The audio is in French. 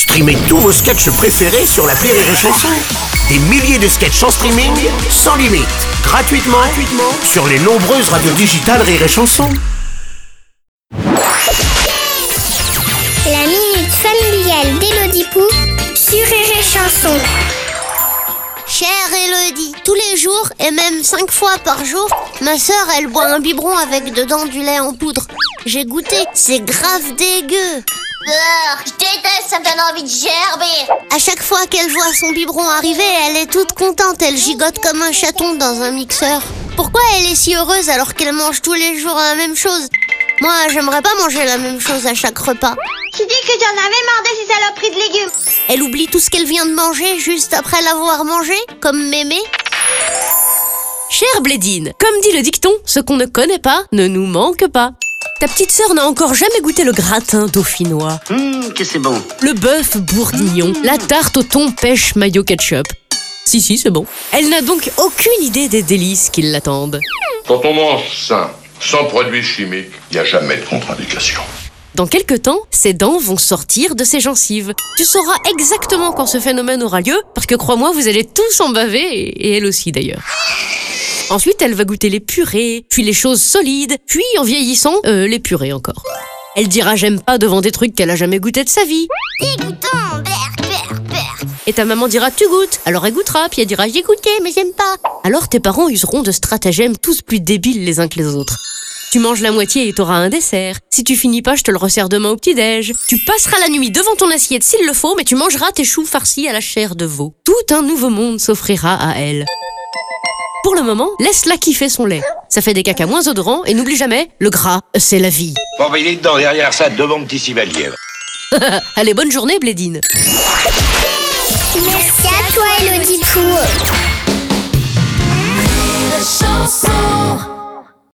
Streamez tous vos sketchs préférés sur la Rire et Chanson. Des milliers de sketchs en streaming, sans limite, gratuitement, gratuitement sur les nombreuses radios digitales Rire et Chanson. La minute familiale d'Élodie Pou sur Rire et Chanson. Chère Elodie, tous les jours et même cinq fois par jour, ma sœur elle boit un biberon avec dedans du lait en poudre. J'ai goûté, c'est grave dégueu. Je déteste, ça me donne envie de gerber. À chaque fois qu'elle voit son biberon arriver, elle est toute contente, elle gigote comme un chaton dans un mixeur. Pourquoi elle est si heureuse alors qu'elle mange tous les jours la même chose? Moi, j'aimerais pas manger la même chose à chaque repas. Tu dis que j'en avais marre de ces saloperies de légumes. Elle oublie tout ce qu'elle vient de manger juste après l'avoir mangé, comme mémé. Chère Blédine, comme dit le dicton, ce qu'on ne connaît pas ne nous manque pas. Ta petite sœur n'a encore jamais goûté le gratin dauphinois, Hum, que c'est bon. le bœuf bourguignon, la tarte au thon pêche mayo ketchup. Si, si, c'est bon. Elle n'a donc aucune idée des délices qui l'attendent. Quand on mange sain, sans produits chimiques, il n'y a jamais de contre-indication. Dans quelques temps, ses dents vont sortir de ses gencives. Tu sauras exactement quand ce phénomène aura lieu, parce que crois-moi, vous allez tous en baver, et elle aussi d'ailleurs. Ensuite, elle va goûter les purées, puis les choses solides, puis en vieillissant, euh, les purées encore. Elle dira j'aime pas devant des trucs qu'elle a jamais goûté de sa vie. Dégoûtant, berk, berk, berk. Et ta maman dira tu goûtes, alors elle goûtera, puis elle dira j'ai goûté mais j'aime pas. Alors tes parents useront de stratagèmes tous plus débiles les uns que les autres. Tu manges la moitié et t'auras un dessert. Si tu finis pas, je te le resserre demain au petit-déj. Tu passeras la nuit devant ton assiette s'il le faut, mais tu mangeras tes choux farcis à la chair de veau. Tout un nouveau monde s'offrira à elle. Pour le moment, laisse-la kiffer son lait. Ça fait des cacas moins odorants et n'oublie jamais, le gras, c'est la vie. Bon, bah, dedans, derrière ça, devant mon petit civalier. Allez, bonne journée, Blédine. Merci à toi, Elodie